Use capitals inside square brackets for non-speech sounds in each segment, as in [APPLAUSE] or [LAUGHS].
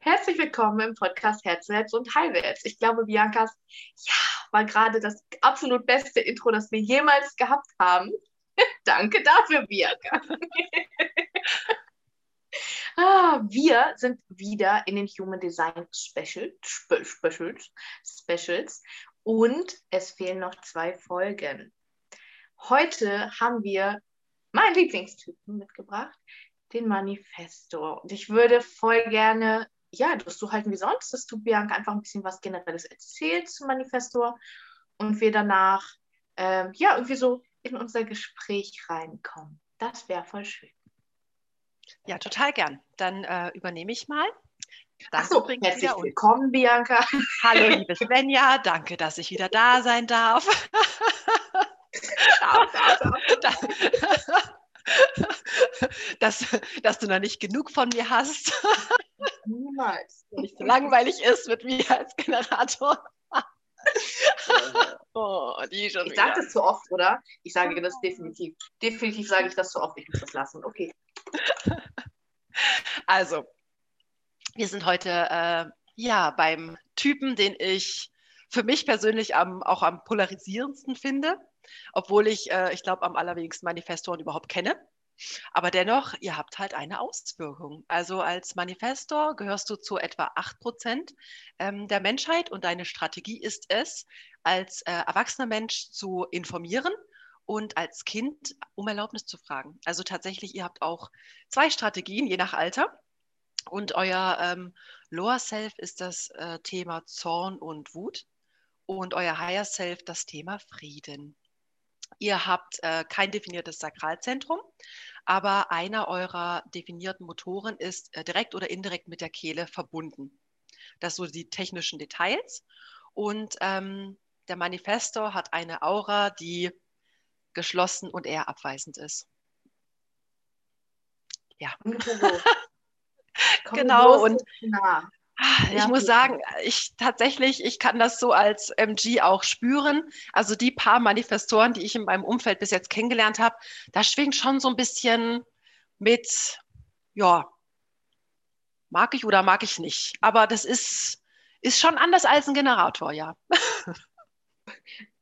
Herzlich willkommen im Podcast Herzwärts und Heilwärts. Ich glaube, Biancas, ja, war gerade das absolut beste Intro, das wir jemals gehabt haben. [LAUGHS] Danke dafür, Bianca. [LAUGHS] ah, wir sind wieder in den Human Design Special, Spe Specials, Specials und es fehlen noch zwei Folgen. Heute haben wir meinen Lieblingstypen mitgebracht, den Manifesto. Und ich würde voll gerne ja, das so halten wie sonst, dass du Bianca einfach ein bisschen was Generelles erzählst zum Manifestor und wir danach ähm, ja irgendwie so in unser Gespräch reinkommen. Das wäre voll schön. Ja, total gern. Dann äh, übernehme ich mal. Danke so, herzlich willkommen, Bianca. Hallo, [LAUGHS] liebe Svenja. Danke, dass ich wieder da sein darf. Ciao, ciao, ciao. [LAUGHS] [LAUGHS] dass, dass du noch nicht genug von mir hast. [LAUGHS] Niemals. Nicht so langweilig ist mit mir als Generator. [LAUGHS] oh, ich sage das zu oft, oder? Ich sage das definitiv. Definitiv sage ich das zu oft. Ich muss das lassen. Okay. Also, wir sind heute äh, ja beim Typen, den ich für mich persönlich am, auch am polarisierendsten finde, obwohl ich, äh, ich glaube, am allerwenigsten Manifestoren überhaupt kenne. Aber dennoch, ihr habt halt eine Auswirkung. Also als Manifestor gehörst du zu etwa 8 Prozent ähm, der Menschheit und deine Strategie ist es, als äh, erwachsener Mensch zu informieren und als Kind um Erlaubnis zu fragen. Also tatsächlich, ihr habt auch zwei Strategien, je nach Alter. Und euer ähm, Lower Self ist das äh, Thema Zorn und Wut und euer Higher Self das Thema Frieden. Ihr habt äh, kein definiertes Sakralzentrum, aber einer eurer definierten Motoren ist äh, direkt oder indirekt mit der Kehle verbunden. Das sind so die technischen Details. Und ähm, der Manifestor hat eine Aura, die geschlossen und eher abweisend ist. Ja. [LAUGHS] genau. Und nah. Ich muss sagen, ich tatsächlich, ich kann das so als MG auch spüren. Also die paar Manifestoren, die ich in meinem Umfeld bis jetzt kennengelernt habe, da schwingt schon so ein bisschen mit, ja, mag ich oder mag ich nicht. Aber das ist, ist schon anders als ein Generator, ja.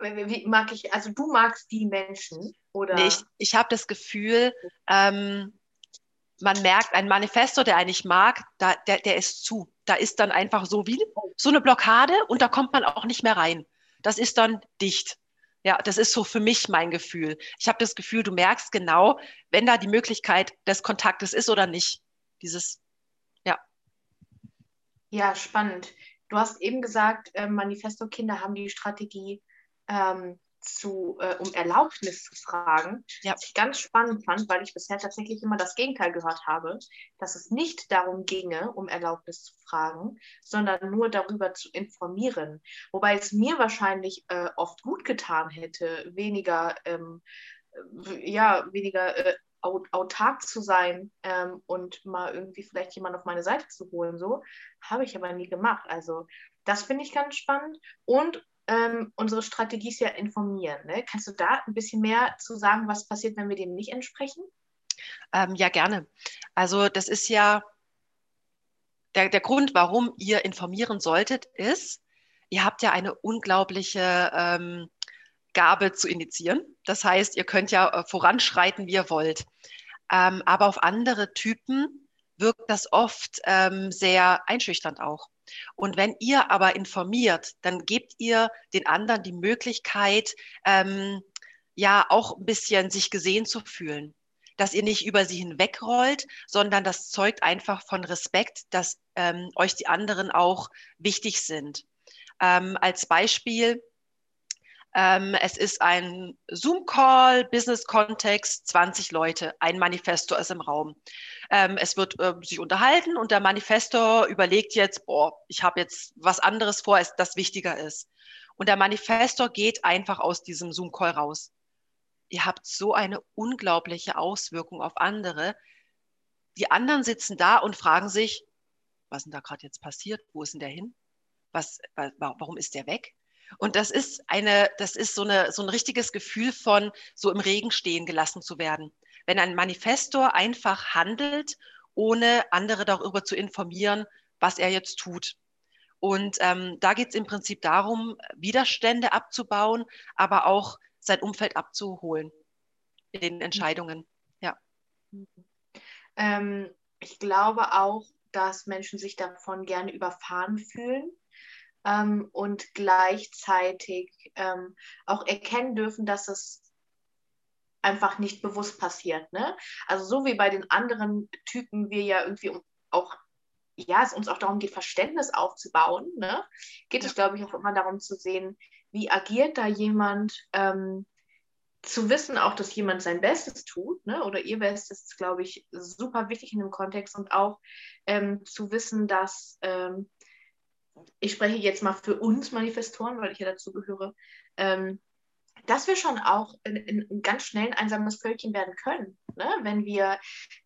Wie mag ich, also du magst die Menschen, oder? Nee, ich, ich habe das Gefühl, ähm, man merkt, ein Manifesto, der eigentlich mag, da, der, der ist zu. Da ist dann einfach so wie so eine Blockade und da kommt man auch nicht mehr rein. Das ist dann dicht. Ja, das ist so für mich mein Gefühl. Ich habe das Gefühl, du merkst genau, wenn da die Möglichkeit des Kontaktes ist oder nicht. Dieses, ja. Ja, spannend. Du hast eben gesagt, äh, Manifesto-Kinder haben die Strategie, ähm, zu, äh, um Erlaubnis zu fragen, ja. was ich ganz spannend fand, weil ich bisher tatsächlich immer das Gegenteil gehört habe, dass es nicht darum ginge, um Erlaubnis zu fragen, sondern nur darüber zu informieren. Wobei es mir wahrscheinlich äh, oft gut getan hätte, weniger, ähm, äh, ja, weniger äh, autark zu sein ähm, und mal irgendwie vielleicht jemanden auf meine Seite zu holen. So habe ich aber nie gemacht. Also das finde ich ganz spannend. Und ähm, unsere Strategie ist ja informieren. Ne? Kannst du da ein bisschen mehr zu sagen, was passiert, wenn wir dem nicht entsprechen? Ähm, ja, gerne. Also das ist ja der, der Grund, warum ihr informieren solltet, ist, ihr habt ja eine unglaubliche ähm, Gabe zu initiieren. Das heißt, ihr könnt ja äh, voranschreiten, wie ihr wollt. Ähm, aber auf andere Typen wirkt das oft ähm, sehr einschüchternd auch. Und wenn ihr aber informiert, dann gebt ihr den anderen die Möglichkeit, ähm, ja auch ein bisschen sich gesehen zu fühlen. Dass ihr nicht über sie hinwegrollt, sondern das zeugt einfach von Respekt, dass ähm, euch die anderen auch wichtig sind. Ähm, als Beispiel, ähm, es ist ein Zoom-Call, Business-Kontext, 20 Leute, ein Manifesto ist im Raum. Ähm, es wird äh, sich unterhalten und der Manifestor überlegt jetzt, boah, ich habe jetzt was anderes vor, als das wichtiger ist. Und der Manifestor geht einfach aus diesem Zoom-Call raus. Ihr habt so eine unglaubliche Auswirkung auf andere. Die anderen sitzen da und fragen sich, was ist denn da gerade jetzt passiert? Wo ist denn der hin? Was, warum ist der weg? Und das ist eine, das ist so, eine, so ein richtiges Gefühl von so im Regen stehen gelassen zu werden wenn ein Manifestor einfach handelt, ohne andere darüber zu informieren, was er jetzt tut. Und ähm, da geht es im Prinzip darum, Widerstände abzubauen, aber auch sein Umfeld abzuholen in den Entscheidungen. Ja. Ähm, ich glaube auch, dass Menschen sich davon gerne überfahren fühlen ähm, und gleichzeitig ähm, auch erkennen dürfen, dass es einfach nicht bewusst passiert. Ne? Also so wie bei den anderen Typen wir ja irgendwie auch, ja, es uns auch darum geht, Verständnis aufzubauen, ne? geht ja. es, glaube ich, auch immer darum zu sehen, wie agiert da jemand, ähm, zu wissen auch, dass jemand sein Bestes tut, ne? oder ihr Bestes, ist, glaube ich, super wichtig in dem Kontext und auch ähm, zu wissen, dass ähm, ich spreche jetzt mal für uns Manifestoren, weil ich ja dazu gehöre, ähm, dass wir schon auch in, in, ganz schnell ein einsames Völkchen werden können. Ne? Wenn wir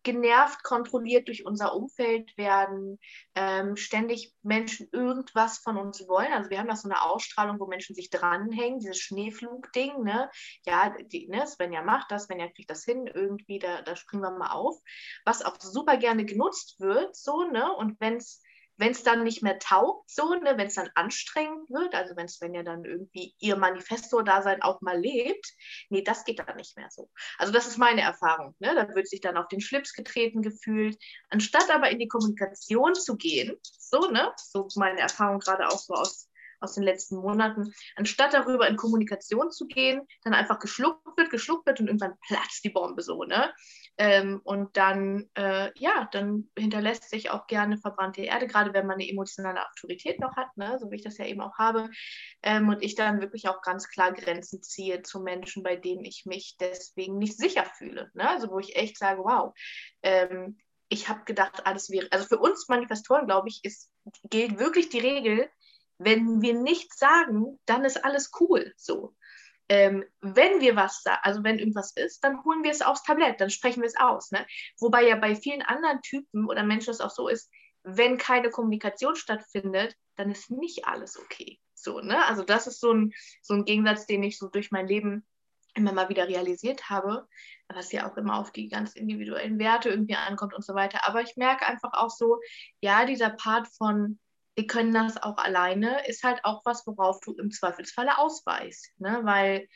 genervt, kontrolliert durch unser Umfeld werden, ähm, ständig Menschen irgendwas von uns wollen. Also wir haben da so eine Ausstrahlung, wo Menschen sich dranhängen, dieses Schneeflugding. Ne? Ja, die, ne, Svenja macht das, Svenja kriegt das hin, irgendwie, da, da springen wir mal auf. Was auch super gerne genutzt wird, so, ne? Und wenn es wenn es dann nicht mehr taugt, so, ne, wenn es dann anstrengend wird, also wenn es, wenn ja dann irgendwie ihr Manifesto-Dasein auch mal lebt, nee, das geht dann nicht mehr so. Also das ist meine Erfahrung. Ne? Da wird sich dann auf den Schlips getreten gefühlt, anstatt aber in die Kommunikation zu gehen, so, ne, so meine Erfahrung gerade auch so aus aus den letzten Monaten, anstatt darüber in Kommunikation zu gehen, dann einfach geschluckt wird, geschluckt wird und irgendwann platzt die Bombe so, ne? Ähm, und dann, äh, ja, dann hinterlässt sich auch gerne verbrannte Erde, gerade wenn man eine emotionale Autorität noch hat, ne? so wie ich das ja eben auch habe. Ähm, und ich dann wirklich auch ganz klar Grenzen ziehe zu Menschen, bei denen ich mich deswegen nicht sicher fühle. Ne? Also wo ich echt sage, wow, ähm, ich habe gedacht, alles wäre, also für uns Manifestoren, glaube ich, ist, gilt wirklich die Regel, wenn wir nichts sagen, dann ist alles cool so ähm, wenn wir was sagen, also wenn irgendwas ist, dann holen wir es aufs Tablett, dann sprechen wir es aus. Ne? Wobei ja bei vielen anderen Typen oder Menschen es auch so ist, wenn keine Kommunikation stattfindet, dann ist nicht alles okay. So, ne? Also das ist so ein, so ein Gegensatz, den ich so durch mein Leben immer mal wieder realisiert habe, was ja auch immer auf die ganz individuellen Werte irgendwie ankommt und so weiter. Aber ich merke einfach auch so, ja, dieser Part von wir können das auch alleine, ist halt auch was, worauf du im Zweifelsfalle ausweist. Ne? Weil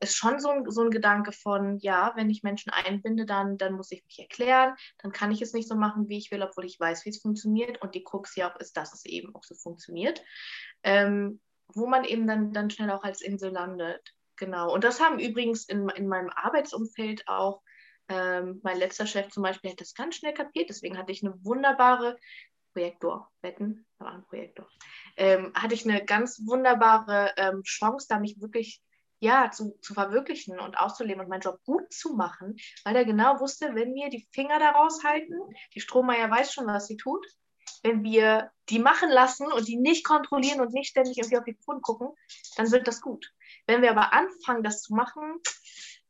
ist schon so ein, so ein Gedanke von, ja, wenn ich Menschen einbinde, dann, dann muss ich mich erklären, dann kann ich es nicht so machen, wie ich will, obwohl ich weiß, wie es funktioniert. Und die Krux ja auch ist, dass es eben auch so funktioniert. Ähm, wo man eben dann, dann schnell auch als Insel landet. Genau. Und das haben übrigens in, in meinem Arbeitsumfeld auch ähm, mein letzter Chef zum Beispiel hat das ganz schnell kapiert. Deswegen hatte ich eine wunderbare Projektor, da war ein Projektor, ähm, hatte ich eine ganz wunderbare ähm, Chance, da mich wirklich ja, zu, zu verwirklichen und auszuleben und meinen Job gut zu machen, weil er genau wusste, wenn wir die Finger da raushalten, die Strohmeier weiß schon, was sie tut, wenn wir die machen lassen und die nicht kontrollieren und nicht ständig irgendwie auf die Pfoten gucken, dann wird das gut. Wenn wir aber anfangen, das zu machen,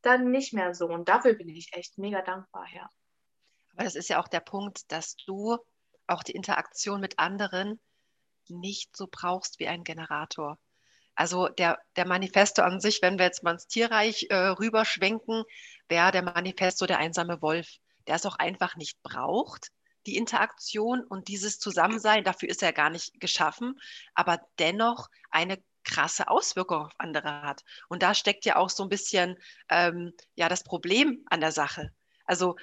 dann nicht mehr so. Und dafür bin ich echt mega dankbar, ja. Aber das ist ja auch der Punkt, dass du auch die Interaktion mit anderen nicht so brauchst wie ein Generator. Also der, der Manifesto an sich, wenn wir jetzt mal ins Tierreich äh, rüberschwenken, wäre der Manifesto der einsame Wolf, der es auch einfach nicht braucht, die Interaktion und dieses Zusammensein, dafür ist er gar nicht geschaffen, aber dennoch eine krasse Auswirkung auf andere hat. Und da steckt ja auch so ein bisschen ähm, ja das Problem an der Sache. Also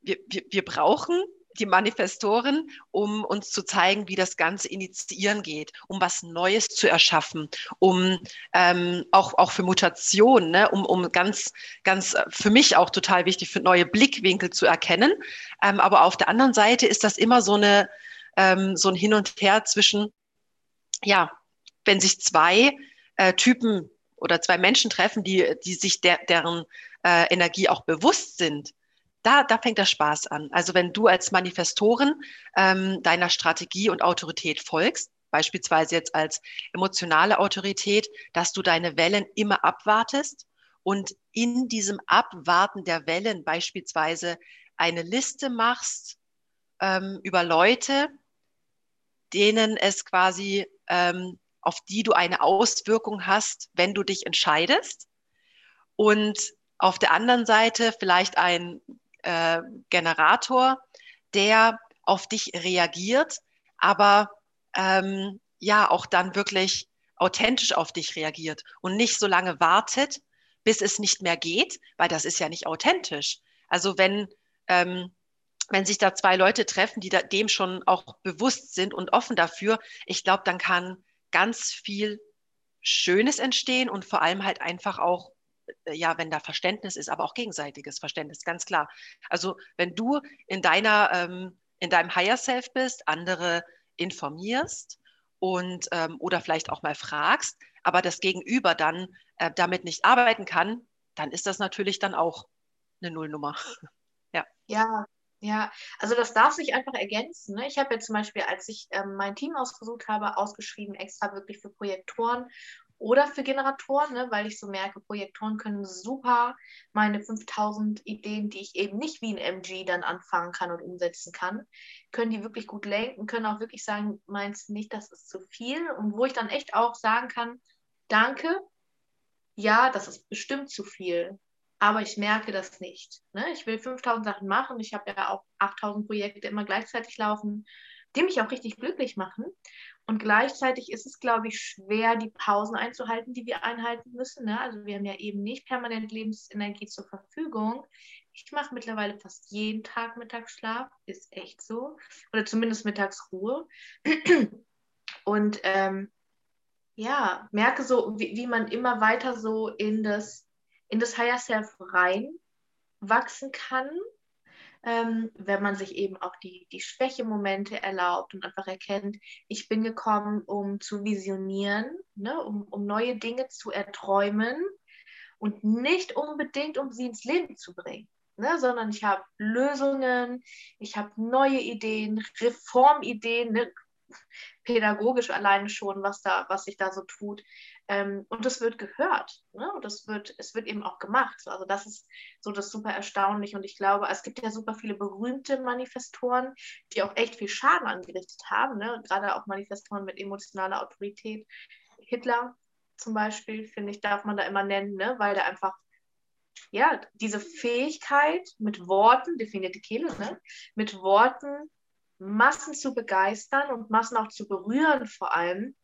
wir, wir, wir brauchen die Manifestoren, um uns zu zeigen, wie das Ganze initiieren geht, um was Neues zu erschaffen, um ähm, auch, auch für Mutationen, ne, um, um ganz, ganz äh, für mich auch total wichtig, für neue Blickwinkel zu erkennen. Ähm, aber auf der anderen Seite ist das immer so eine, ähm, so ein Hin und Her zwischen, ja, wenn sich zwei äh, Typen oder zwei Menschen treffen, die, die sich der, deren äh, Energie auch bewusst sind, da, da fängt der Spaß an. Also wenn du als Manifestorin ähm, deiner Strategie und Autorität folgst, beispielsweise jetzt als emotionale Autorität, dass du deine Wellen immer abwartest und in diesem Abwarten der Wellen beispielsweise eine Liste machst ähm, über Leute, denen es quasi, ähm, auf die du eine Auswirkung hast, wenn du dich entscheidest. Und auf der anderen Seite vielleicht ein äh, Generator, der auf dich reagiert, aber ähm, ja auch dann wirklich authentisch auf dich reagiert und nicht so lange wartet, bis es nicht mehr geht, weil das ist ja nicht authentisch. Also wenn, ähm, wenn sich da zwei Leute treffen, die da, dem schon auch bewusst sind und offen dafür, ich glaube, dann kann ganz viel Schönes entstehen und vor allem halt einfach auch, äh, ja, wenn da Verständnis ist, aber auch gegenseitiges Verständnis, ganz klar. Also wenn du in deiner, ähm, in deinem Higher Self bist, andere informierst und ähm, oder vielleicht auch mal fragst, aber das Gegenüber dann äh, damit nicht arbeiten kann, dann ist das natürlich dann auch eine Nullnummer. [LAUGHS] ja. Ja, ja, also das darf sich einfach ergänzen. Ne? Ich habe jetzt zum Beispiel, als ich ähm, mein Team ausgesucht habe, ausgeschrieben extra wirklich für Projektoren oder für Generatoren, ne? weil ich so merke, Projektoren können super meine 5000 Ideen, die ich eben nicht wie ein MG dann anfangen kann und umsetzen kann, können die wirklich gut lenken, können auch wirklich sagen, meinst du nicht, das ist zu viel? Und wo ich dann echt auch sagen kann, danke, ja, das ist bestimmt zu viel aber ich merke das nicht. Ne? Ich will 5000 Sachen machen. Ich habe ja auch 8000 Projekte immer gleichzeitig laufen, die mich auch richtig glücklich machen. Und gleichzeitig ist es, glaube ich, schwer, die Pausen einzuhalten, die wir einhalten müssen. Ne? Also wir haben ja eben nicht permanent Lebensenergie zur Verfügung. Ich mache mittlerweile fast jeden Tag Mittagsschlaf, ist echt so. Oder zumindest Mittagsruhe. [CLEARS THROAT] Und ähm, ja, merke so, wie, wie man immer weiter so in das in das Higher Self rein wachsen kann, ähm, wenn man sich eben auch die, die Schwächemomente erlaubt und einfach erkennt, ich bin gekommen, um zu visionieren, ne, um, um neue Dinge zu erträumen und nicht unbedingt, um sie ins Leben zu bringen. Ne, sondern ich habe Lösungen, ich habe neue Ideen, Reformideen, ne, pädagogisch alleine schon, was da, was sich da so tut. Ähm, und es wird gehört. Ne? Und es wird, es wird eben auch gemacht. Also das ist so das super erstaunlich. Und ich glaube, es gibt ja super viele berühmte Manifestoren, die auch echt viel Schaden angerichtet haben. Ne? Gerade auch Manifestoren mit emotionaler Autorität. Hitler zum Beispiel, finde ich, darf man da immer nennen, ne? weil der einfach ja, diese Fähigkeit mit Worten, definierte Kehle, ne? mit Worten Massen zu begeistern und Massen auch zu berühren vor allem,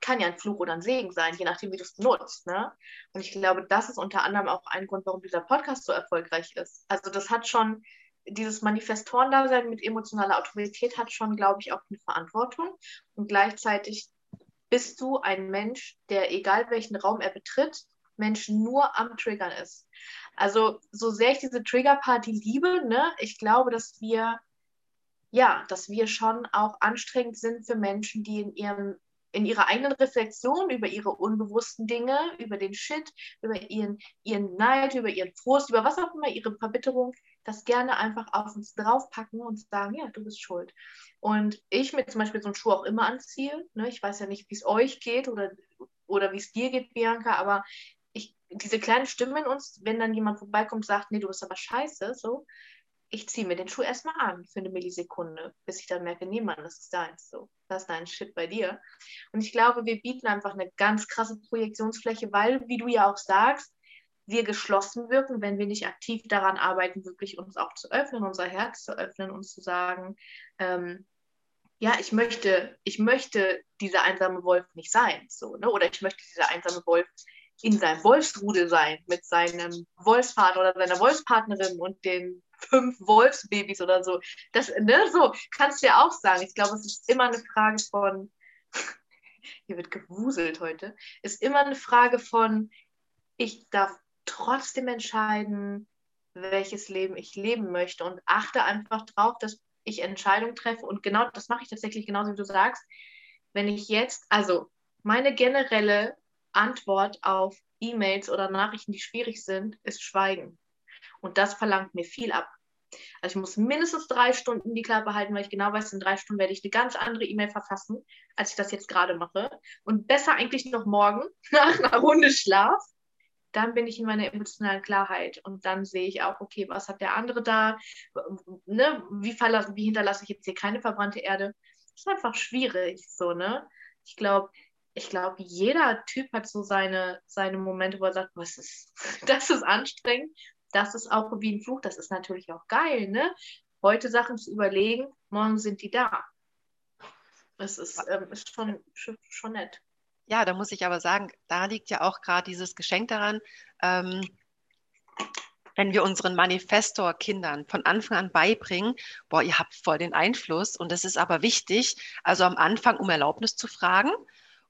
kann ja ein Fluch oder ein Segen sein, je nachdem, wie du es nutzt. Ne? Und ich glaube, das ist unter anderem auch ein Grund, warum dieser Podcast so erfolgreich ist. Also das hat schon, dieses Manifestoren-Dasein mit emotionaler Autorität hat schon, glaube ich, auch eine Verantwortung. Und gleichzeitig bist du ein Mensch, der, egal welchen Raum er betritt, Menschen nur am Triggern ist. Also so sehr ich diese Trigger-Party liebe, ne, ich glaube, dass wir ja, dass wir schon auch anstrengend sind für Menschen, die in ihrem in ihrer eigenen Reflexion über ihre unbewussten Dinge, über den Shit, über ihren, ihren Neid, über ihren Frust, über was auch immer, ihre Verbitterung, das gerne einfach auf uns draufpacken und sagen, ja, du bist schuld. Und ich mir zum Beispiel so einen Schuh auch immer anziehe, ne? ich weiß ja nicht, wie es euch geht oder, oder wie es dir geht, Bianca, aber ich, diese kleine Stimme in uns, wenn dann jemand vorbeikommt und sagt, nee, du bist aber scheiße, so, ich ziehe mir den Schuh erstmal an für eine Millisekunde, bis ich dann merke, niemand, das ist deins. So, das ist dein Shit bei dir. Und ich glaube, wir bieten einfach eine ganz krasse Projektionsfläche, weil, wie du ja auch sagst, wir geschlossen wirken, wenn wir nicht aktiv daran arbeiten, wirklich uns auch zu öffnen, unser Herz zu öffnen und zu sagen, ähm, ja, ich möchte, ich möchte dieser einsame Wolf nicht sein, so, ne? Oder ich möchte dieser einsame Wolf in seinem Wolfsrudel sein, mit seinem Wolfsvater oder seiner Wolfspartnerin und den fünf Wolfsbabys oder so. Das, ne, so kannst du ja auch sagen. Ich glaube, es ist immer eine Frage von, hier wird gewuselt heute, ist immer eine Frage von, ich darf trotzdem entscheiden, welches Leben ich leben möchte und achte einfach drauf, dass ich Entscheidungen treffe. Und genau das mache ich tatsächlich genauso, wie du sagst. Wenn ich jetzt, also meine generelle Antwort auf E-Mails oder Nachrichten, die schwierig sind, ist Schweigen. Und das verlangt mir viel ab. Also ich muss mindestens drei Stunden die Klappe halten, weil ich genau weiß, in drei Stunden werde ich eine ganz andere E-Mail verfassen, als ich das jetzt gerade mache. Und besser eigentlich noch morgen, [LAUGHS] nach einer Runde Schlaf. Dann bin ich in meiner emotionalen Klarheit und dann sehe ich auch, okay, was hat der andere da? Ne? Wie, verlasse, wie hinterlasse ich jetzt hier keine verbrannte Erde? Das ist einfach schwierig, so, ne? Ich glaube, ich glaube, jeder Typ hat so seine, seine Momente, wo er sagt, was ist, [LAUGHS] das ist anstrengend das ist auch wie ein Fluch, das ist natürlich auch geil, ne? heute Sachen zu überlegen, morgen sind die da. Das ist, ähm, ist schon, schon nett. Ja, da muss ich aber sagen, da liegt ja auch gerade dieses Geschenk daran, ähm, wenn wir unseren Manifestor-Kindern von Anfang an beibringen, boah, ihr habt voll den Einfluss und es ist aber wichtig, also am Anfang um Erlaubnis zu fragen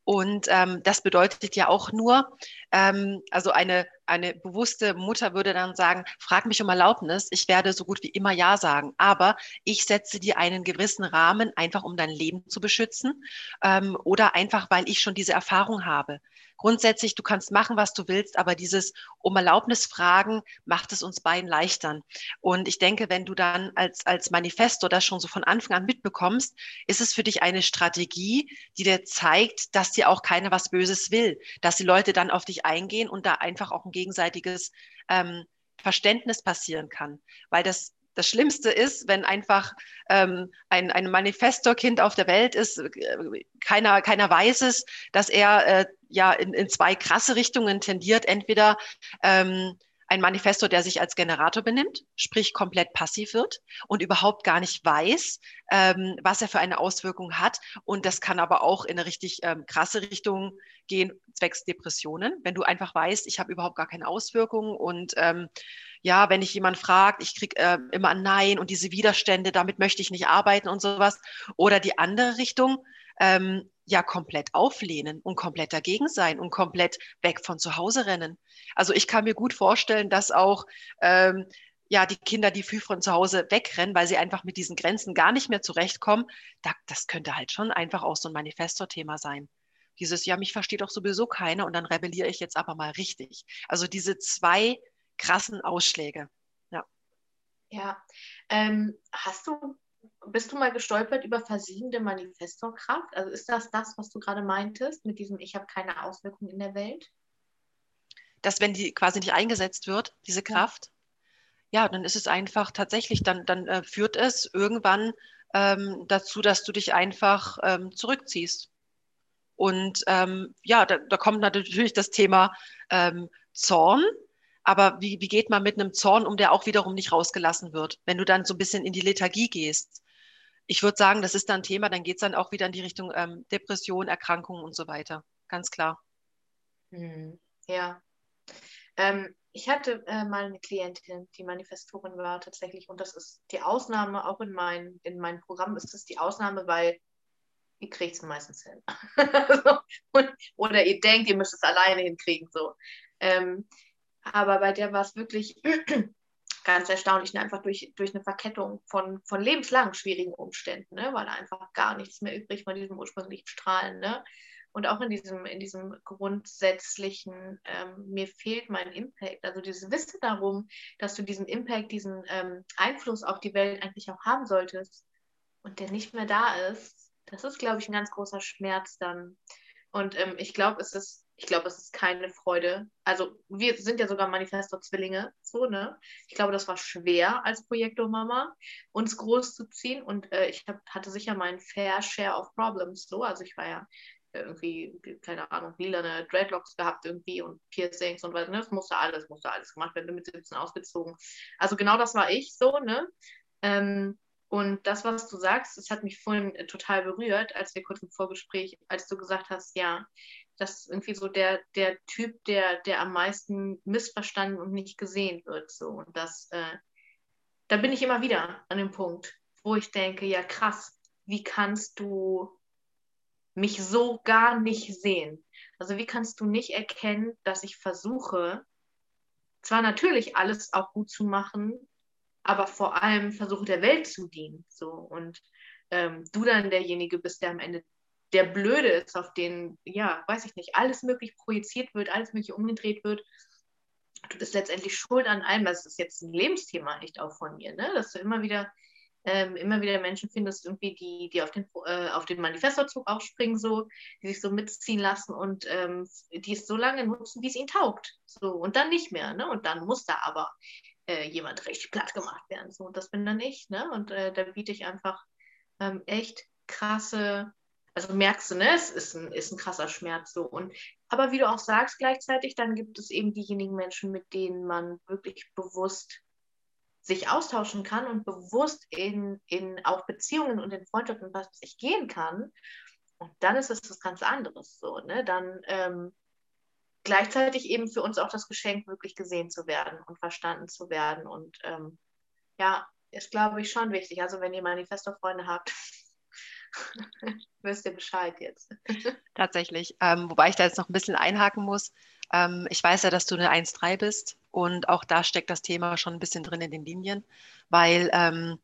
und ähm, das bedeutet ja auch nur, ähm, also eine, eine bewusste Mutter würde dann sagen, frag mich um Erlaubnis, ich werde so gut wie immer Ja sagen, aber ich setze dir einen gewissen Rahmen, einfach um dein Leben zu beschützen ähm, oder einfach, weil ich schon diese Erfahrung habe grundsätzlich, du kannst machen, was du willst, aber dieses um Erlaubnis fragen macht es uns beiden leichtern. Und ich denke, wenn du dann als, als Manifesto das schon so von Anfang an mitbekommst, ist es für dich eine Strategie, die dir zeigt, dass dir auch keiner was Böses will, dass die Leute dann auf dich eingehen und da einfach auch ein gegenseitiges ähm, Verständnis passieren kann. Weil das das Schlimmste ist, wenn einfach ähm, ein, ein Manifestor-Kind auf der Welt ist, äh, keiner, keiner weiß es, dass er äh, ja in, in zwei krasse Richtungen tendiert. Entweder ähm, ein Manifestor, der sich als Generator benimmt, sprich komplett passiv wird und überhaupt gar nicht weiß, ähm, was er für eine Auswirkung hat. Und das kann aber auch in eine richtig ähm, krasse Richtung gehen, zwecks Depressionen, wenn du einfach weißt, ich habe überhaupt gar keine Auswirkungen und ähm, ja, wenn ich jemand fragt, ich kriege äh, immer ein Nein und diese Widerstände, damit möchte ich nicht arbeiten und sowas. Oder die andere Richtung, ähm, ja, komplett auflehnen und komplett dagegen sein und komplett weg von zu Hause rennen. Also ich kann mir gut vorstellen, dass auch ähm, ja, die Kinder, die viel von zu Hause wegrennen, weil sie einfach mit diesen Grenzen gar nicht mehr zurechtkommen, da, das könnte halt schon einfach auch so ein Manifestor-Thema sein. Dieses, ja, mich versteht doch sowieso keiner und dann rebelliere ich jetzt aber mal richtig. Also diese zwei krassen Ausschläge. Ja. Ja. Ähm, hast du, bist du mal gestolpert über versiegende Manifestorkraft? Also ist das das, was du gerade meintest, mit diesem Ich habe keine Auswirkungen in der Welt? Dass wenn die quasi nicht eingesetzt wird, diese Kraft, ja, ja dann ist es einfach tatsächlich, dann, dann äh, führt es irgendwann ähm, dazu, dass du dich einfach ähm, zurückziehst. Und ähm, ja, da, da, kommt natürlich das Thema ähm, Zorn, aber wie, wie geht man mit einem Zorn um, der auch wiederum nicht rausgelassen wird, wenn du dann so ein bisschen in die Lethargie gehst? Ich würde sagen, das ist dann Thema, dann geht es dann auch wieder in die Richtung ähm, Depression, Erkrankungen und so weiter. Ganz klar. Hm, ja. Ähm, ich hatte äh, mal eine Klientin, die Manifestorin war tatsächlich, und das ist die Ausnahme, auch in, mein, in meinem Programm ist es die Ausnahme, weil ihr kriegt es meistens hin. [LAUGHS] und, oder ihr denkt, ihr müsst es alleine hinkriegen. So. Ähm, aber bei der war es wirklich ganz erstaunlich, ne? einfach durch, durch eine Verkettung von, von lebenslang schwierigen Umständen, ne? weil einfach gar nichts mehr übrig von diesem ursprünglichen Strahlen. Ne? Und auch in diesem, in diesem grundsätzlichen, ähm, mir fehlt mein Impact, also dieses Wissen darum, dass du diesen Impact, diesen ähm, Einfluss auf die Welt eigentlich auch haben solltest und der nicht mehr da ist, das ist, glaube ich, ein ganz großer Schmerz dann. Und ähm, ich glaube, es ist ich glaube, es ist keine Freude. Also wir sind ja sogar Manifesto-Zwillinge, so, ne? Ich glaube, das war schwer als Projektor-Mama, uns großzuziehen und äh, ich hab, hatte sicher meinen Fair Share of Problems, so. Also ich war ja irgendwie, keine Ahnung, lilane Dreadlocks gehabt irgendwie und Piercings und was, ne? Es musste alles, musste alles gemacht werden, mit 17 ausgezogen. Also genau das war ich so, ne? Ähm, und das, was du sagst, das hat mich vorhin äh, total berührt, als wir kurz im Vorgespräch, als du gesagt hast, ja, das ist irgendwie so der, der Typ, der, der am meisten missverstanden und nicht gesehen wird. So. Und das, äh, da bin ich immer wieder an dem Punkt, wo ich denke, ja krass, wie kannst du mich so gar nicht sehen? Also wie kannst du nicht erkennen, dass ich versuche, zwar natürlich alles auch gut zu machen, aber vor allem versuche der Welt zu dienen. So. Und ähm, du dann derjenige bist, der am Ende der Blöde ist, auf den, ja, weiß ich nicht, alles möglich projiziert wird, alles mögliche umgedreht wird. Du bist letztendlich schuld an allem. Das ist jetzt ein Lebensthema echt auch von mir, ne? dass du immer wieder, ähm, immer wieder Menschen findest, irgendwie, die, die auf den, äh, auf den Manifestorzug aufspringen, so, die sich so mitziehen lassen und ähm, die es so lange nutzen, wie es ihnen taugt. So, und dann nicht mehr. Ne? Und dann muss da aber äh, jemand richtig platt gemacht werden. So, und das bin dann ich. Ne? Und äh, da biete ich einfach ähm, echt krasse also merkst du, ne, es ist ein, ist ein krasser Schmerz so. Und aber wie du auch sagst, gleichzeitig, dann gibt es eben diejenigen Menschen, mit denen man wirklich bewusst sich austauschen kann und bewusst in, in auch Beziehungen und in Freundschaften was sich gehen kann. Und dann ist es was ganz anderes so, ne? Dann ähm, gleichzeitig eben für uns auch das Geschenk, wirklich gesehen zu werden und verstanden zu werden. Und ähm, ja, ist, glaube ich, schon wichtig. Also wenn ihr Manifesto-Freunde habt, [LAUGHS] wisst ihr Bescheid jetzt. [LAUGHS] Tatsächlich. Ähm, wobei ich da jetzt noch ein bisschen einhaken muss. Ähm, ich weiß ja, dass du eine 1-3 bist und auch da steckt das Thema schon ein bisschen drin in den Linien, weil ähm,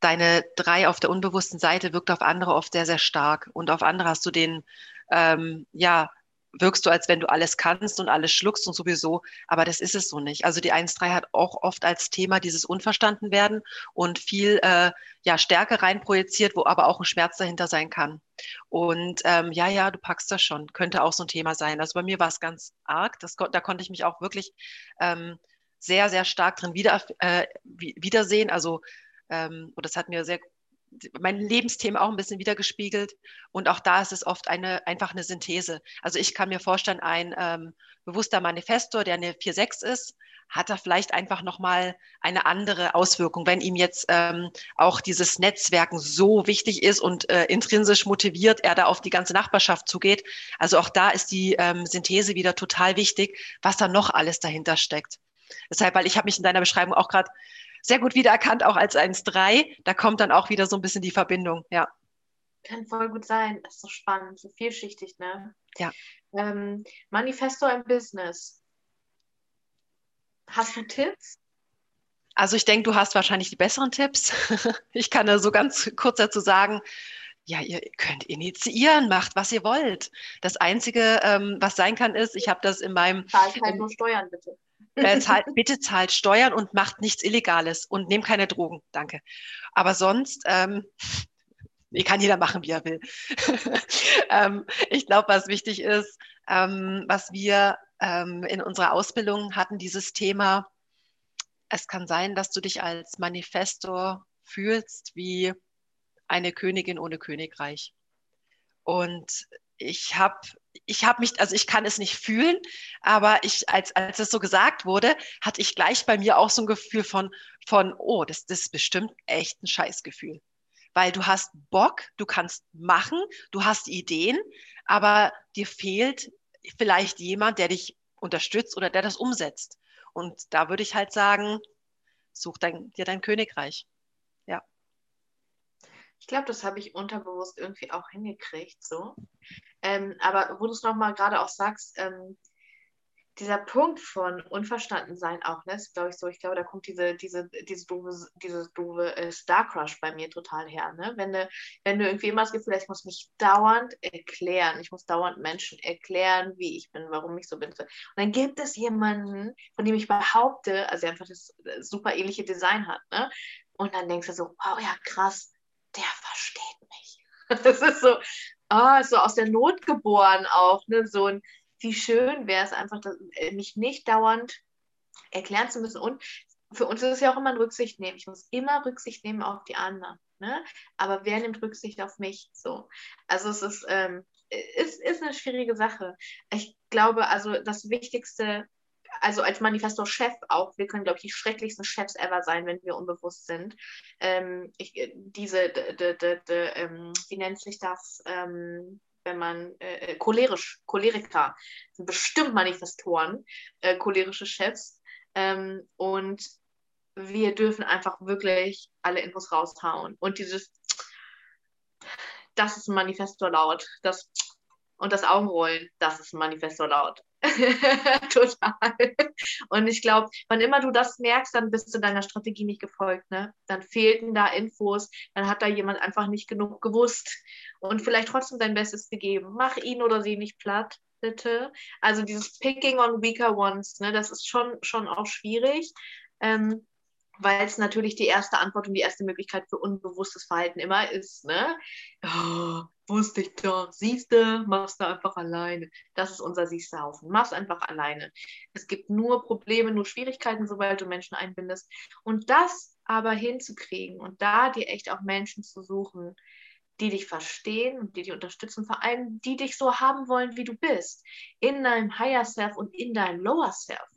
deine 3 auf der unbewussten Seite wirkt auf andere oft sehr, sehr stark und auf andere hast du den, ähm, ja, wirkst du, als wenn du alles kannst und alles schluckst und sowieso, aber das ist es so nicht. Also die 1.3 hat auch oft als Thema dieses Unverstandenwerden und viel äh, ja, Stärke reinprojiziert, wo aber auch ein Schmerz dahinter sein kann. Und ähm, ja, ja, du packst das schon, könnte auch so ein Thema sein. Also bei mir war es ganz arg, das, da konnte ich mich auch wirklich ähm, sehr, sehr stark drin wieder, äh, wiedersehen. Also, ähm, und das hat mir sehr mein Lebensthema auch ein bisschen wiedergespiegelt. Und auch da ist es oft eine, einfach eine Synthese. Also ich kann mir vorstellen, ein ähm, bewusster Manifestor, der eine 4-6 ist, hat da vielleicht einfach nochmal eine andere Auswirkung, wenn ihm jetzt ähm, auch dieses Netzwerken so wichtig ist und äh, intrinsisch motiviert, er da auf die ganze Nachbarschaft zugeht. Also auch da ist die ähm, Synthese wieder total wichtig, was da noch alles dahinter steckt. Deshalb, weil ich habe mich in deiner Beschreibung auch gerade sehr gut wiedererkannt, auch als 1-3. Da kommt dann auch wieder so ein bisschen die Verbindung, ja. Kann voll gut sein. Das ist so spannend, so vielschichtig, ne? Ja. Ähm, Manifesto im Business. Hast du Tipps? Also ich denke, du hast wahrscheinlich die besseren Tipps. [LAUGHS] ich kann da so ganz kurz dazu sagen, ja, ihr könnt initiieren, macht, was ihr wollt. Das Einzige, ähm, was sein kann, ist, ich habe das in meinem... Zahlt halt nur Steuern, bitte. Äh, zahlt, bitte zahlt Steuern und macht nichts Illegales und nehmt keine Drogen. Danke. Aber sonst, ähm, nee, [LAUGHS] kann jeder machen, wie er will. [LAUGHS] ähm, ich glaube, was wichtig ist, ähm, was wir ähm, in unserer Ausbildung hatten, dieses Thema, es kann sein, dass du dich als Manifestor fühlst wie eine Königin ohne Königreich. Und ich habe ich habe mich, also ich kann es nicht fühlen, aber ich, als, als es so gesagt wurde, hatte ich gleich bei mir auch so ein Gefühl von, von, oh, das, das ist bestimmt echt ein Scheißgefühl. Weil du hast Bock, du kannst machen, du hast Ideen, aber dir fehlt vielleicht jemand, der dich unterstützt oder der das umsetzt. Und da würde ich halt sagen, such dein, dir dein Königreich. Ich glaube, das habe ich unterbewusst irgendwie auch hingekriegt, so. Ähm, aber wo du es nochmal gerade auch sagst, ähm, dieser Punkt von unverstanden sein auch, ne, ist glaube ich so, ich glaube, da kommt diese, diese, diese doofe, diese doofe äh, Star Crush bei mir total her, ne? Wenn du, wenn du irgendwie immer das Gefühl hast, ich muss mich dauernd erklären, ich muss dauernd Menschen erklären, wie ich bin, warum ich so bin. Und dann gibt es jemanden, von dem ich behaupte, also einfach das äh, super ähnliche Design hat, ne? Und dann denkst du so, wow, ja krass, der versteht mich. [LAUGHS] Das ist so, oh, so aus der Not geboren auch, ne? So ein, wie schön wäre es einfach, das, äh, mich nicht dauernd erklären zu müssen. Und für uns ist es ja auch immer ein Rücksicht nehmen. Ich muss immer Rücksicht nehmen auf die anderen. Ne? Aber wer nimmt Rücksicht auf mich? So. Also es ist, ähm, ist, ist eine schwierige Sache. Ich glaube, also das Wichtigste also als Manifesto-Chef auch, wir können, glaube ich, die schrecklichsten Chefs ever sein, wenn wir unbewusst sind. Ähm, ich, äh, diese, de, de, de, ähm, wie nennt sich das, ähm, wenn man äh, äh, cholerisch, Choleriker, sind bestimmt Manifestoren, äh, cholerische Chefs. Ähm, und wir dürfen einfach wirklich alle Infos raushauen. Und dieses, das ist ein Manifestor laut. Das und das Augenrollen, das ist ein Manifestor laut. [LAUGHS] Total. Und ich glaube, wann immer du das merkst, dann bist du deiner Strategie nicht gefolgt. Ne? Dann fehlten da Infos, dann hat da jemand einfach nicht genug gewusst und vielleicht trotzdem sein Bestes gegeben. Mach ihn oder sie nicht platt, bitte. Also dieses Picking on weaker ones, ne, das ist schon, schon auch schwierig. Ähm, weil es natürlich die erste Antwort und die erste Möglichkeit für unbewusstes Verhalten immer ist, ne? Oh, wusste ich doch, siehste, machst du einfach alleine. Das ist unser siehste Haufen. Mach's einfach alleine. Es gibt nur Probleme, nur Schwierigkeiten, sobald du Menschen einbindest. Und das aber hinzukriegen und da dir echt auch Menschen zu suchen, die dich verstehen und die dich unterstützen, vor allem die dich so haben wollen, wie du bist, in deinem Higher Self und in deinem Lower Self,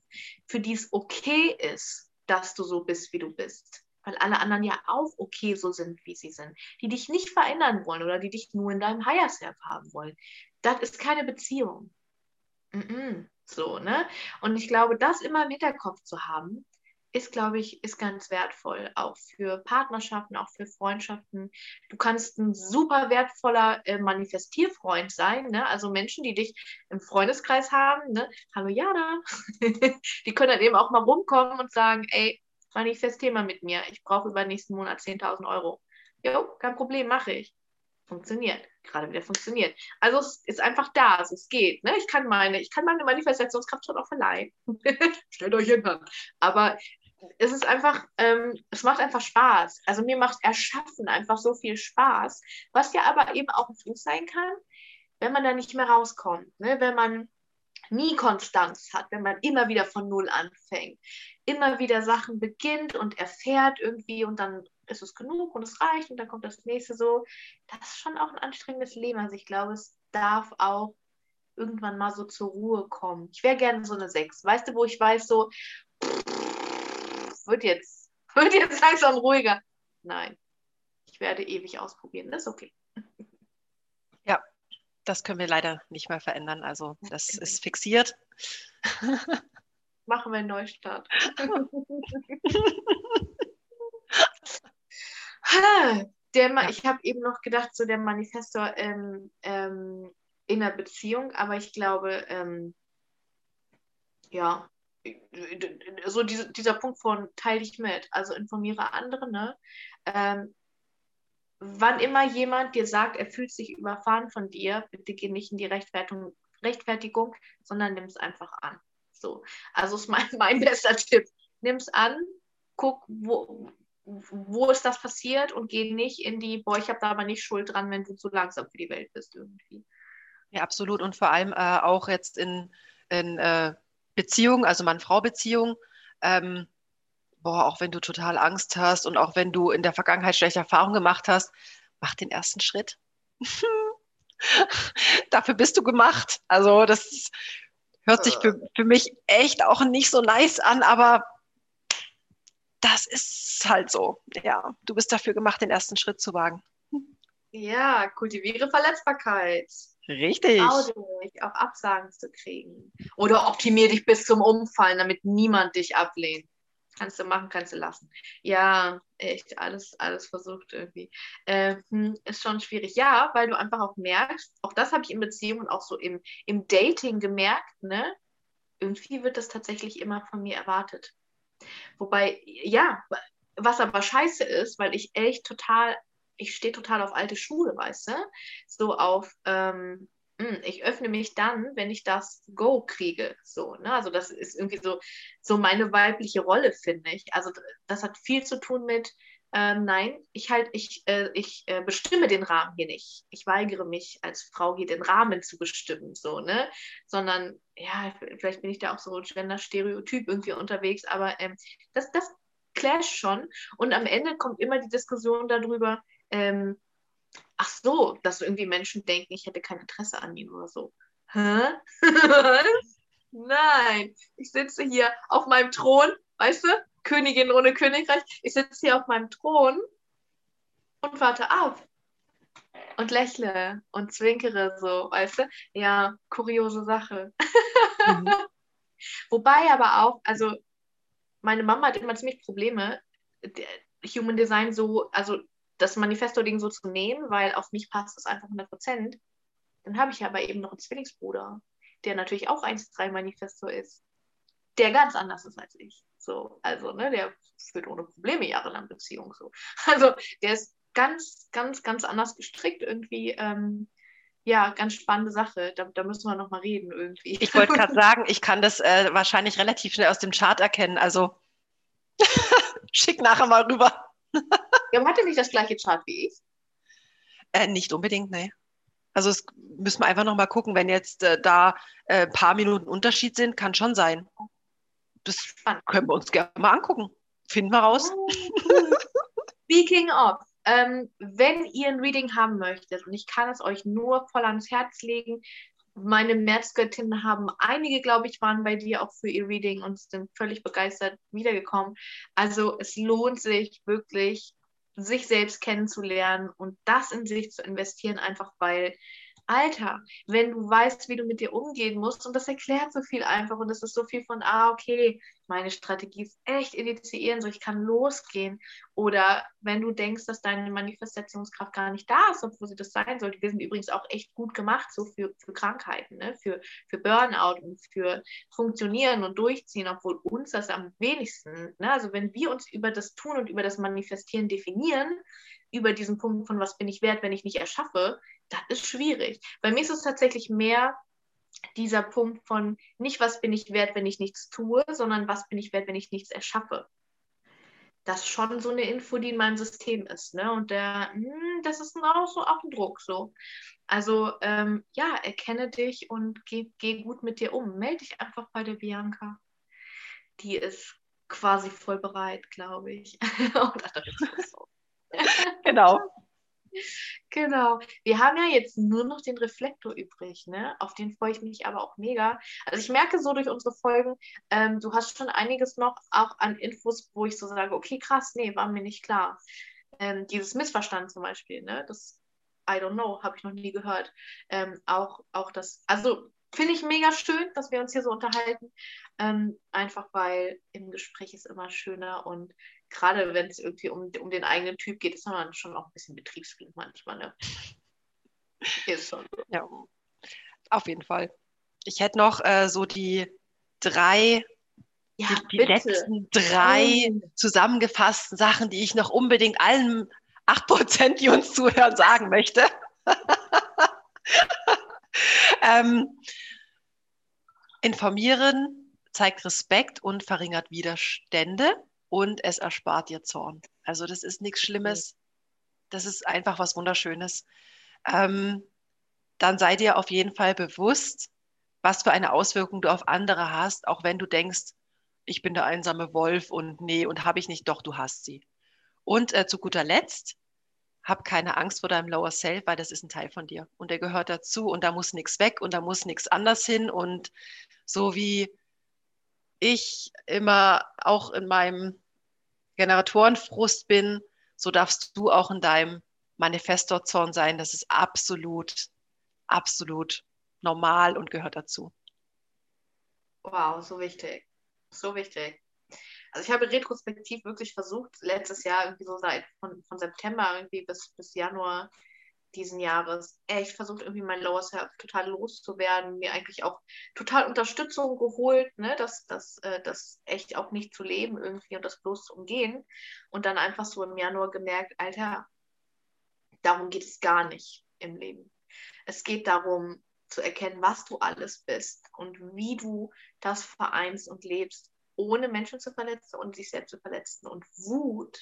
für die es okay ist, dass du so bist, wie du bist. Weil alle anderen ja auch okay so sind, wie sie sind. Die dich nicht verändern wollen oder die dich nur in deinem Higher Self haben wollen. Das ist keine Beziehung. Mm -mm. So, ne? Und ich glaube, das immer im Hinterkopf zu haben, ist, glaube ich, ist ganz wertvoll, auch für Partnerschaften, auch für Freundschaften. Du kannst ein super wertvoller äh, Manifestierfreund sein, ne? also Menschen, die dich im Freundeskreis haben, ne? hallo Jana, [LAUGHS] die können dann eben auch mal rumkommen und sagen, ey, manifestier mal mit mir, ich brauche über nächsten Monat 10.000 Euro. Jo, kein Problem, mache ich. Funktioniert, gerade wieder funktioniert. Also es ist einfach da, also es geht. Ne? Ich, kann meine, ich kann meine Manifestationskraft schon auch verleihen. [LAUGHS] Stellt euch hin. Aber es ist einfach, ähm, es macht einfach Spaß. Also mir macht Erschaffen einfach so viel Spaß, was ja aber eben auch ein Fluch sein kann, wenn man da nicht mehr rauskommt, ne? wenn man nie Konstanz hat, wenn man immer wieder von Null anfängt, immer wieder Sachen beginnt und erfährt irgendwie und dann ist es genug und es reicht und dann kommt das nächste so. Das ist schon auch ein anstrengendes Leben. Also ich glaube, es darf auch irgendwann mal so zur Ruhe kommen. Ich wäre gerne so eine Sechs. Weißt du, wo ich weiß, so, wird jetzt, [LAUGHS] wird jetzt langsam ruhiger. Nein, ich werde ewig ausprobieren. Das ist okay. Das können wir leider nicht mehr verändern. Also das ist fixiert. Machen wir einen Neustart. [LAUGHS] der, ich habe eben noch gedacht, so der Manifestor ähm, ähm, in der Beziehung, aber ich glaube, ähm, ja, so diese, dieser Punkt von teile dich mit, also informiere andere, ne? Ähm, wann immer jemand dir sagt, er fühlt sich überfahren von dir, bitte geh nicht in die Rechtfertigung, Rechtfertigung sondern nimm es einfach an. So. Also ist mein, [LAUGHS] mein bester Tipp. Nimm es an, guck, wo, wo ist das passiert und geh nicht in die, boah, ich habe da aber nicht Schuld dran, wenn du zu langsam für die Welt bist irgendwie. Ja, absolut. Und vor allem äh, auch jetzt in, in äh, Beziehung, also Mann-Frau-Beziehung, ähm, boah, auch wenn du total Angst hast und auch wenn du in der Vergangenheit schlechte Erfahrungen gemacht hast, mach den ersten Schritt. [LAUGHS] Dafür bist du gemacht. Also das hört sich für, für mich echt auch nicht so nice an, aber das ist halt so. Ja, du bist dafür gemacht, den ersten Schritt zu wagen. Ja, kultiviere Verletzbarkeit. Richtig. dich, auch Absagen zu kriegen. Oder optimier dich bis zum Umfallen, damit niemand dich ablehnt. Kannst du machen, kannst du lassen. Ja, echt, alles, alles versucht irgendwie. Äh, ist schon schwierig. Ja, weil du einfach auch merkst, auch das habe ich in Beziehungen und auch so im, im Dating gemerkt, ne? Irgendwie wird das tatsächlich immer von mir erwartet. Wobei, ja, was aber scheiße ist, weil ich echt total ich stehe total auf alte Schule, weißt du? So auf, ähm, hm, ich öffne mich dann, wenn ich das Go kriege. So, ne? Also das ist irgendwie so, so meine weibliche Rolle, finde ich. Also das hat viel zu tun mit, ähm, nein, ich halt, ich, äh, ich äh, bestimme den Rahmen hier nicht. Ich weigere mich als Frau hier den Rahmen zu bestimmen, so, ne? Sondern, ja, vielleicht bin ich da auch so Gender-Stereotyp irgendwie unterwegs, aber ähm, das, das clasht schon. Und am Ende kommt immer die Diskussion darüber, ähm, ach so, dass irgendwie Menschen denken, ich hätte kein Interesse an ihnen oder so. Hä? [LAUGHS] Nein, ich sitze hier auf meinem Thron, weißt du, Königin ohne Königreich. Ich sitze hier auf meinem Thron und warte ab und lächle und zwinkere so, weißt du? Ja, kuriose Sache. Mhm. [LAUGHS] Wobei aber auch, also meine Mama hat immer ziemlich Probleme, Human Design so, also das Manifesto-Ding so zu nehmen, weil auf mich passt es einfach 100 Prozent. Dann habe ich aber eben noch einen Zwillingsbruder, der natürlich auch 1-3 Manifesto ist, der ganz anders ist als ich. So, also, ne, der führt ohne Probleme jahrelang Beziehung. So. [LAUGHS] Also, der ist ganz, ganz, ganz anders gestrickt irgendwie. Ähm, ja, ganz spannende Sache. Da, da müssen wir nochmal reden irgendwie. Ich wollte gerade [LAUGHS] sagen, ich kann das äh, wahrscheinlich relativ schnell aus dem Chart erkennen. Also [LAUGHS] schick nachher mal rüber. Ja, hatte nicht das gleiche Chart wie ich? Äh, nicht unbedingt, nee. Also es müssen wir einfach nochmal gucken, wenn jetzt äh, da ein äh, paar Minuten Unterschied sind, kann schon sein. Das Spannend. können wir uns gerne mal angucken. Finden wir raus. Oh, [LAUGHS] Speaking of, ähm, wenn ihr ein Reading haben möchtet, und ich kann es euch nur voll ans Herz legen, meine Märzgöttinnen haben einige, glaube ich, waren bei dir auch für ihr Reading und sind völlig begeistert wiedergekommen. Also es lohnt sich wirklich, sich selbst kennenzulernen und das in sich zu investieren, einfach weil Alter, wenn du weißt, wie du mit dir umgehen musst, und das erklärt so viel einfach und es ist so viel von, ah, okay, meine Strategie ist echt initiieren, so ich kann losgehen. Oder wenn du denkst, dass deine Manifestationskraft gar nicht da ist, obwohl sie das sein sollte. Wir sind übrigens auch echt gut gemacht, so für, für Krankheiten, ne? für, für Burnout und für Funktionieren und Durchziehen, obwohl uns das am wenigsten, ne? also wenn wir uns über das Tun und über das Manifestieren definieren, über diesen Punkt von was bin ich wert, wenn ich nicht erschaffe, das ist schwierig. Bei mir ist es tatsächlich mehr dieser Punkt von nicht, was bin ich wert, wenn ich nichts tue, sondern was bin ich wert, wenn ich nichts erschaffe. Das ist schon so eine Info, die in meinem System ist. Ne? Und der, mh, hm, das ist auch so auch ein Druck. So. Also ähm, ja, erkenne dich und geh, geh gut mit dir um. Melde dich einfach bei der Bianca. Die ist quasi voll bereit, glaube ich. [LAUGHS] genau. Genau. Wir haben ja jetzt nur noch den Reflektor übrig, ne? Auf den freue ich mich aber auch mega. Also ich merke so durch unsere Folgen, ähm, du hast schon einiges noch auch an Infos, wo ich so sage, okay, krass, nee, war mir nicht klar. Ähm, dieses Missverstand zum Beispiel, ne? Das, I don't know, habe ich noch nie gehört. Ähm, auch, auch das, also finde ich mega schön, dass wir uns hier so unterhalten. Ähm, einfach weil im Gespräch ist immer schöner und gerade wenn es irgendwie um, um den eigenen Typ geht, ist man schon auch ein bisschen betriebsblind manchmal. Ne? [LAUGHS] Ist schon so. Ja, auf jeden Fall. Ich hätte noch äh, so die drei, ja, die, die letzten drei zusammengefassten Sachen, die ich noch unbedingt allen 8%, die uns zuhören, sagen möchte. [LAUGHS] ähm, informieren zeigt Respekt und verringert Widerstände und es erspart dir Zorn. Also das ist nichts Schlimmes. Das ist einfach was Wunderschönes. Ähm, dann sei dir auf jeden Fall bewusst, was für eine Auswirkung du auf andere hast, auch wenn du denkst, ich bin der einsame Wolf und nee, und habe ich nicht, doch, du hast sie. Und äh, zu guter Letzt, hab keine Angst vor deinem Lower Self, weil das ist ein Teil von dir und der gehört dazu und da muss nichts weg und da muss nichts anders hin und so wie ich immer auch in meinem Generatorenfrust bin, so darfst du auch in deinem Manifestorzorn sein. Das ist absolut, absolut normal und gehört dazu. Wow, so wichtig. So wichtig. Also ich habe retrospektiv wirklich versucht, letztes Jahr irgendwie so seit von, von September irgendwie bis, bis Januar diesen Jahres echt versucht, irgendwie mein Lower Self total loszuwerden, mir eigentlich auch total Unterstützung geholt, ne, das, das, äh, das echt auch nicht zu leben irgendwie und das bloß zu umgehen. Und dann einfach so im Januar gemerkt, Alter, darum geht es gar nicht im Leben. Es geht darum, zu erkennen, was du alles bist und wie du das vereinst und lebst, ohne Menschen zu verletzen und sich selbst zu verletzen. Und Wut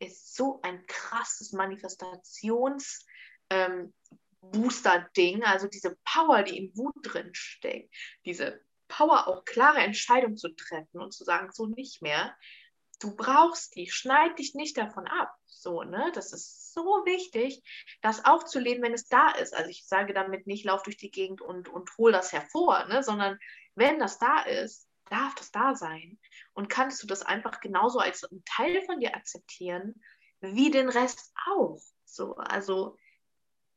ist so ein krasses Manifestations- ähm, Booster-Ding, also diese Power, die in Wut drin steckt, diese Power, auch klare Entscheidungen zu treffen und zu sagen, so nicht mehr. Du brauchst die, schneid dich nicht davon ab. So, ne? Das ist so wichtig, das auch zu leben, wenn es da ist. Also ich sage damit nicht, lauf durch die Gegend und, und hol das hervor, ne? sondern wenn das da ist, darf das da sein. Und kannst du das einfach genauso als ein Teil von dir akzeptieren, wie den Rest auch. So, also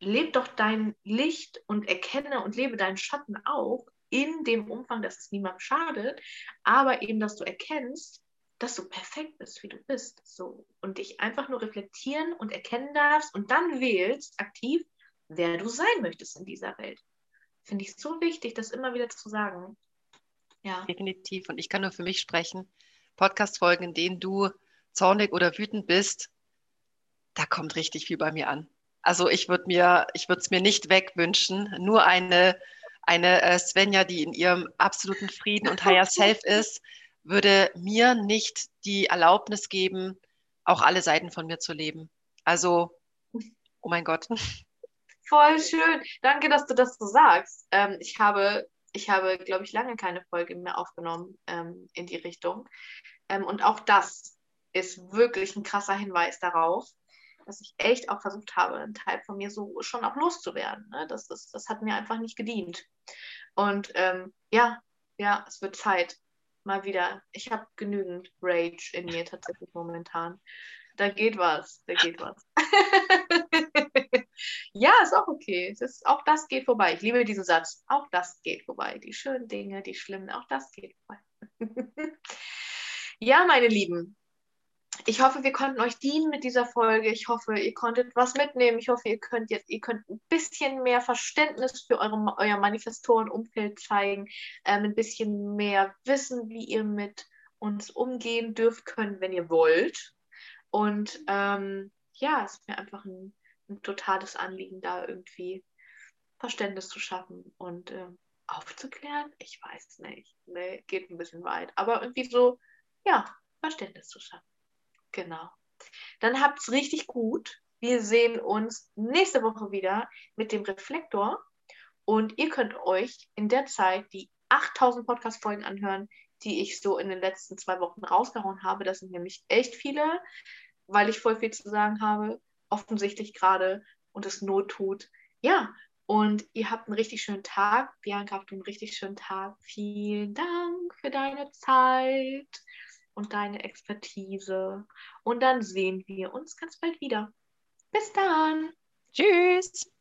lebe doch dein Licht und erkenne und lebe deinen Schatten auch in dem Umfang, dass es niemandem schadet, aber eben, dass du erkennst, dass du perfekt bist, wie du bist. So. Und dich einfach nur reflektieren und erkennen darfst und dann wählst aktiv, wer du sein möchtest in dieser Welt. Finde ich so wichtig, das immer wieder zu sagen. Ja. Definitiv. Und ich kann nur für mich sprechen. Podcast-Folgen, in denen du zornig oder wütend bist, da kommt richtig viel bei mir an. Also ich würde mir, ich würde es mir nicht wegwünschen. Nur eine, eine äh, Svenja, die in ihrem absoluten Frieden und Higher Self [LAUGHS] ist, würde mir nicht die Erlaubnis geben, auch alle Seiten von mir zu leben. Also, oh mein Gott. Voll schön. Danke, dass du das so sagst. Ähm, ich habe, ich habe, glaube ich, lange keine Folge mehr aufgenommen ähm, in die Richtung. Ähm, und auch das ist wirklich ein krasser Hinweis darauf, dass ich echt auch versucht habe, einen Teil von mir so schon auch loszuwerden. Ne? Das, das, das hat mir einfach nicht gedient. Und ähm, ja, ja, es wird Zeit. Mal wieder. Ich habe genügend Rage in mir tatsächlich momentan. Da geht was, da geht was. [LAUGHS] ja, ist auch okay. ist, auch das geht vorbei. Ich liebe diesen Satz. Auch das geht vorbei. Die schönen Dinge, die schlimmen, auch das geht vorbei. [LAUGHS] ja, meine Lieben, ich hoffe, wir konnten euch dienen mit dieser Folge. Ich hoffe, ihr konntet was mitnehmen. Ich hoffe, ihr könnt jetzt, ihr könnt ein bisschen mehr Verständnis für eure, euer Manifestorenumfeld zeigen, ähm, ein bisschen mehr wissen, wie ihr mit uns umgehen dürft können, wenn ihr wollt. Und ähm, ja, es ist mir einfach ein, ein, totales Anliegen, da irgendwie Verständnis zu schaffen und äh, aufzuklären. Ich weiß nicht. Nee, geht ein bisschen weit. Aber irgendwie so, ja, Verständnis zu schaffen. Genau. Dann habt's richtig gut. Wir sehen uns nächste Woche wieder mit dem Reflektor. Und ihr könnt euch in der Zeit die 8000 Podcast-Folgen anhören, die ich so in den letzten zwei Wochen rausgehauen habe. Das sind nämlich echt viele, weil ich voll viel zu sagen habe, offensichtlich gerade und es Not tut. Ja, und ihr habt einen richtig schönen Tag. Bianca habt einen richtig schönen Tag. Vielen Dank für deine Zeit und deine Expertise. Und dann sehen wir uns ganz bald wieder. Bis dann. Tschüss.